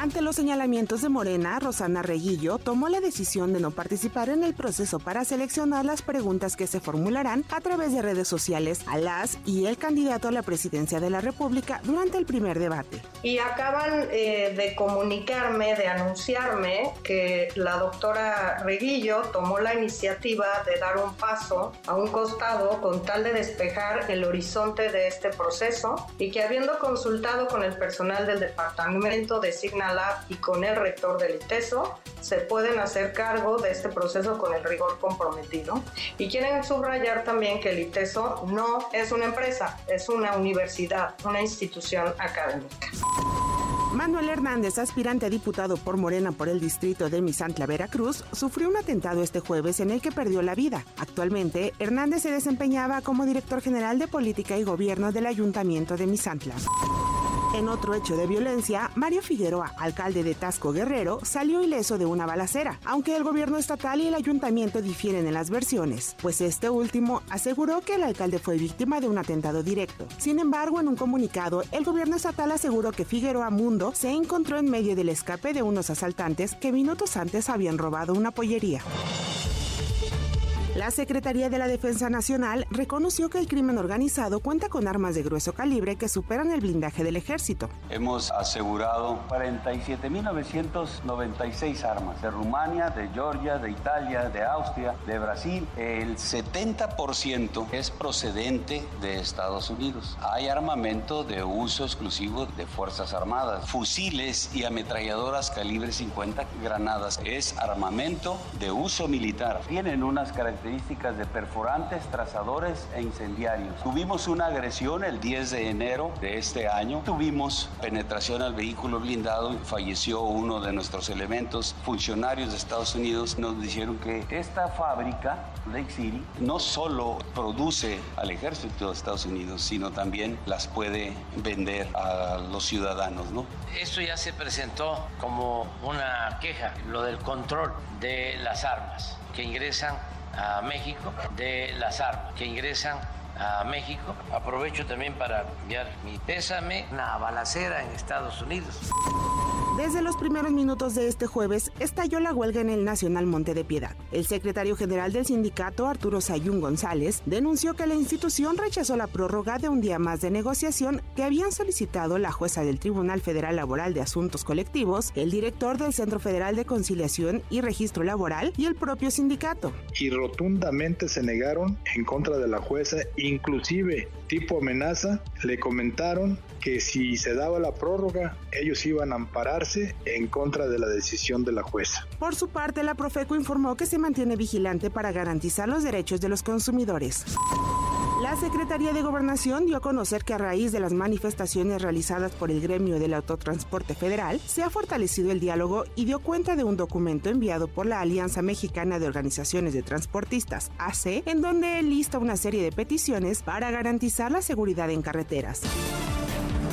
Ante los señalamientos de Morena, Rosana Reguillo tomó la decisión de no participar en el proceso para seleccionar las preguntas que se formularán a través de redes sociales a las y el candidato a la presidencia de la República durante el primer debate. Y acaban eh, de comunicarme, de anunciarme que la doctora Reguillo tomó la iniciativa de dar un paso a un costado con tal de despejar el horizonte de este proceso y que habiendo consultado con el personal del departamento designa y con el rector del ITESO se pueden hacer cargo de este proceso con el rigor comprometido. Y quieren subrayar también que el ITESO no es una empresa, es una universidad, una institución académica. Manuel Hernández, aspirante a diputado por Morena por el distrito de Misantla, Veracruz, sufrió un atentado este jueves en el que perdió la vida. Actualmente, Hernández se desempeñaba como director general de Política y Gobierno del Ayuntamiento de Misantla. En otro hecho de violencia, Mario Figueroa, alcalde de Tasco Guerrero, salió ileso de una balacera, aunque el gobierno estatal y el ayuntamiento difieren en las versiones, pues este último aseguró que el alcalde fue víctima de un atentado directo. Sin embargo, en un comunicado, el gobierno estatal aseguró que Figueroa Mundo se encontró en medio del escape de unos asaltantes que minutos antes habían robado una pollería. La Secretaría de la Defensa Nacional reconoció que el crimen organizado cuenta con armas de grueso calibre que superan el blindaje del ejército. Hemos asegurado 47.996 armas de Rumania, de Georgia, de Italia, de Austria, de Brasil. El 70% es procedente de Estados Unidos. Hay armamento de uso exclusivo de Fuerzas Armadas, fusiles y ametralladoras calibre 50 granadas. Es armamento de uso militar. Tienen unas características de perforantes, trazadores e incendiarios. Tuvimos una agresión el 10 de enero de este año. Tuvimos penetración al vehículo blindado falleció uno de nuestros elementos. Funcionarios de Estados Unidos nos dijeron que esta fábrica, Lake City, no solo produce al ejército de Estados Unidos, sino también las puede vender a los ciudadanos, ¿no? Ya se presentó como una queja, lo del control de las armas que ingresan a México de las armas que ingresan a México. Aprovecho también para enviar mi pésame, una balacera en Estados Unidos. Desde los primeros minutos de este jueves estalló la huelga en el Nacional Monte de Piedad. El secretario general del sindicato, Arturo Sayún González, denunció que la institución rechazó la prórroga de un día más de negociación que habían solicitado la jueza del Tribunal Federal Laboral de Asuntos Colectivos, el director del Centro Federal de Conciliación y Registro Laboral y el propio sindicato. Y rotundamente se negaron en contra de la jueza, inclusive tipo amenaza, le comentaron que si se daba la prórroga, ellos iban a ampararse en contra de la decisión de la jueza. Por su parte, la Profeco informó que se mantiene vigilante para garantizar los derechos de los consumidores. La Secretaría de Gobernación dio a conocer que a raíz de las manifestaciones realizadas por el gremio del autotransporte federal, se ha fortalecido el diálogo y dio cuenta de un documento enviado por la Alianza Mexicana de Organizaciones de Transportistas, AC, en donde lista una serie de peticiones para garantizar la seguridad en carreteras.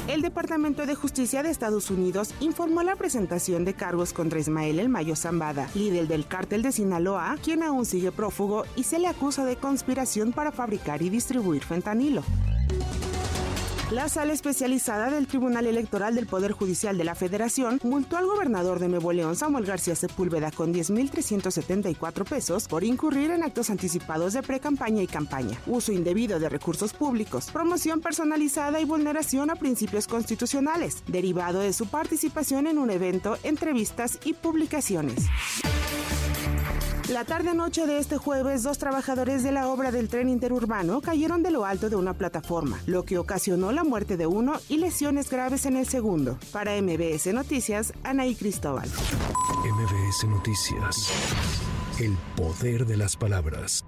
El Departamento de Justicia de Estados Unidos informó la presentación de cargos contra Ismael El Mayo Zambada, líder del cártel de Sinaloa, quien aún sigue prófugo y se le acusa de conspiración para fabricar y distribuir fentanilo. La sala especializada del Tribunal Electoral del Poder Judicial de la Federación multó al gobernador de Nuevo León, Samuel García Sepúlveda, con 10.374 pesos por incurrir en actos anticipados de pre-campaña y campaña, uso indebido de recursos públicos, promoción personalizada y vulneración a principios constitucionales, derivado de su participación en un evento, entrevistas y publicaciones. La tarde-noche de este jueves, dos trabajadores de la obra del tren interurbano cayeron de lo alto de una plataforma, lo que ocasionó la muerte de uno y lesiones graves en el segundo. Para MBS Noticias, Anaí Cristóbal. MBS Noticias. El poder de las palabras.